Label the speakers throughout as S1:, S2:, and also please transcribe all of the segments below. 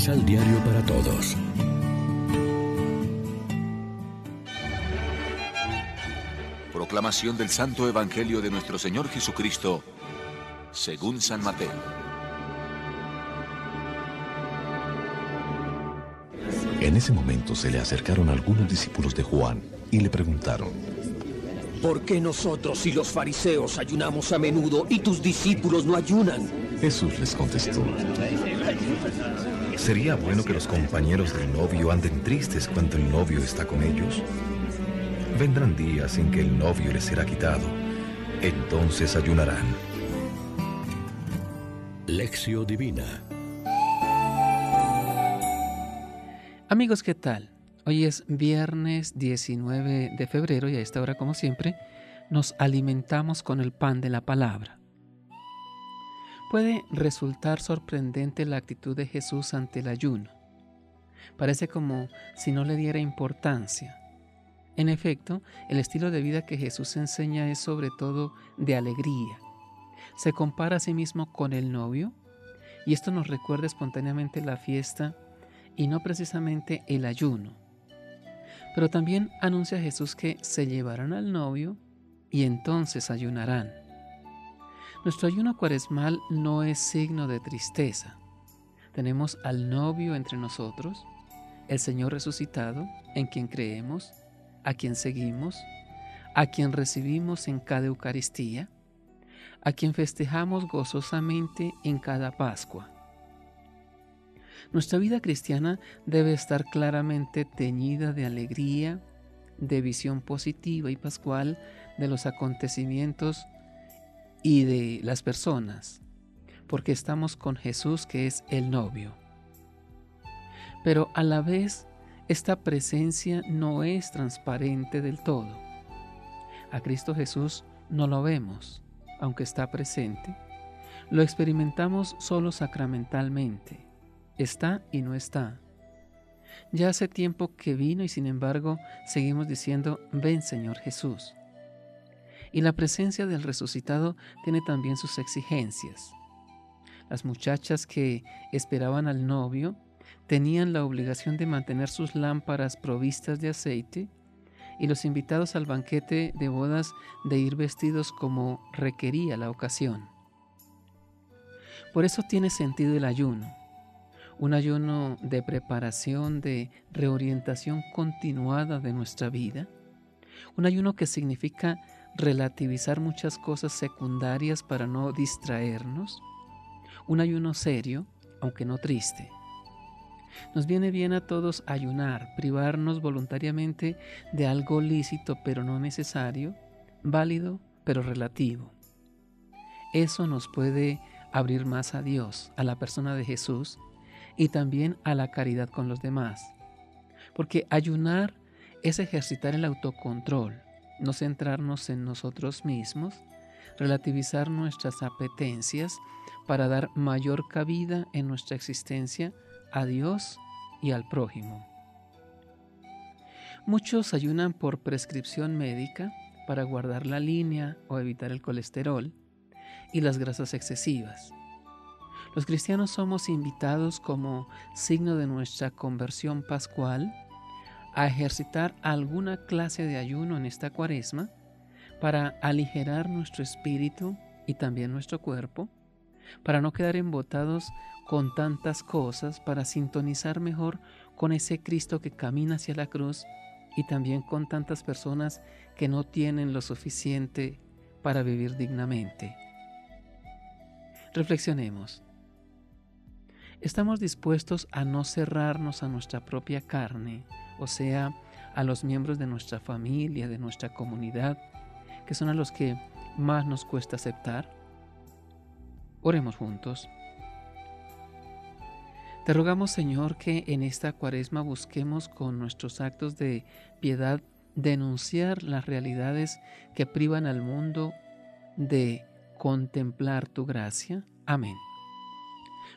S1: Misal Diario para Todos.
S2: Proclamación del Santo Evangelio de nuestro Señor Jesucristo, según San Mateo.
S3: En ese momento se le acercaron algunos discípulos de Juan y le preguntaron,
S4: ¿Por qué nosotros y los fariseos ayunamos a menudo y tus discípulos no ayunan?
S3: Jesús les contestó,
S5: ¿Sería bueno que los compañeros del novio anden tristes cuando el novio está con ellos? Vendrán días en que el novio les será quitado, entonces ayunarán.
S1: Lección Divina
S6: Amigos, ¿qué tal? Hoy es viernes 19 de febrero y a esta hora, como siempre, nos alimentamos con el pan de la palabra. Puede resultar sorprendente la actitud de Jesús ante el ayuno. Parece como si no le diera importancia. En efecto, el estilo de vida que Jesús enseña es sobre todo de alegría. Se compara a sí mismo con el novio y esto nos recuerda espontáneamente la fiesta y no precisamente el ayuno. Pero también anuncia Jesús que se llevarán al novio y entonces ayunarán. Nuestro ayuno cuaresmal no es signo de tristeza. Tenemos al novio entre nosotros, el Señor resucitado, en quien creemos, a quien seguimos, a quien recibimos en cada Eucaristía, a quien festejamos gozosamente en cada Pascua. Nuestra vida cristiana debe estar claramente teñida de alegría, de visión positiva y pascual de los acontecimientos y de las personas, porque estamos con Jesús que es el novio. Pero a la vez, esta presencia no es transparente del todo. A Cristo Jesús no lo vemos, aunque está presente. Lo experimentamos solo sacramentalmente. Está y no está. Ya hace tiempo que vino y sin embargo seguimos diciendo, ven Señor Jesús. Y la presencia del resucitado tiene también sus exigencias. Las muchachas que esperaban al novio tenían la obligación de mantener sus lámparas provistas de aceite y los invitados al banquete de bodas de ir vestidos como requería la ocasión. Por eso tiene sentido el ayuno, un ayuno de preparación, de reorientación continuada de nuestra vida, un ayuno que significa relativizar muchas cosas secundarias para no distraernos, un ayuno serio, aunque no triste. Nos viene bien a todos ayunar, privarnos voluntariamente de algo lícito pero no necesario, válido pero relativo. Eso nos puede abrir más a Dios, a la persona de Jesús y también a la caridad con los demás. Porque ayunar es ejercitar el autocontrol, no centrarnos en nosotros mismos, relativizar nuestras apetencias para dar mayor cabida en nuestra existencia a Dios y al prójimo. Muchos ayunan por prescripción médica para guardar la línea o evitar el colesterol y las grasas excesivas. Los cristianos somos invitados como signo de nuestra conversión pascual a ejercitar alguna clase de ayuno en esta cuaresma para aligerar nuestro espíritu y también nuestro cuerpo, para no quedar embotados con tantas cosas, para sintonizar mejor con ese Cristo que camina hacia la cruz y también con tantas personas que no tienen lo suficiente para vivir dignamente. Reflexionemos. ¿Estamos dispuestos a no cerrarnos a nuestra propia carne, o sea, a los miembros de nuestra familia, de nuestra comunidad, que son a los que más nos cuesta aceptar? Oremos juntos. Te rogamos, Señor, que en esta cuaresma busquemos con nuestros actos de piedad denunciar las realidades que privan al mundo de contemplar tu gracia. Amén.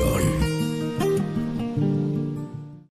S1: Pan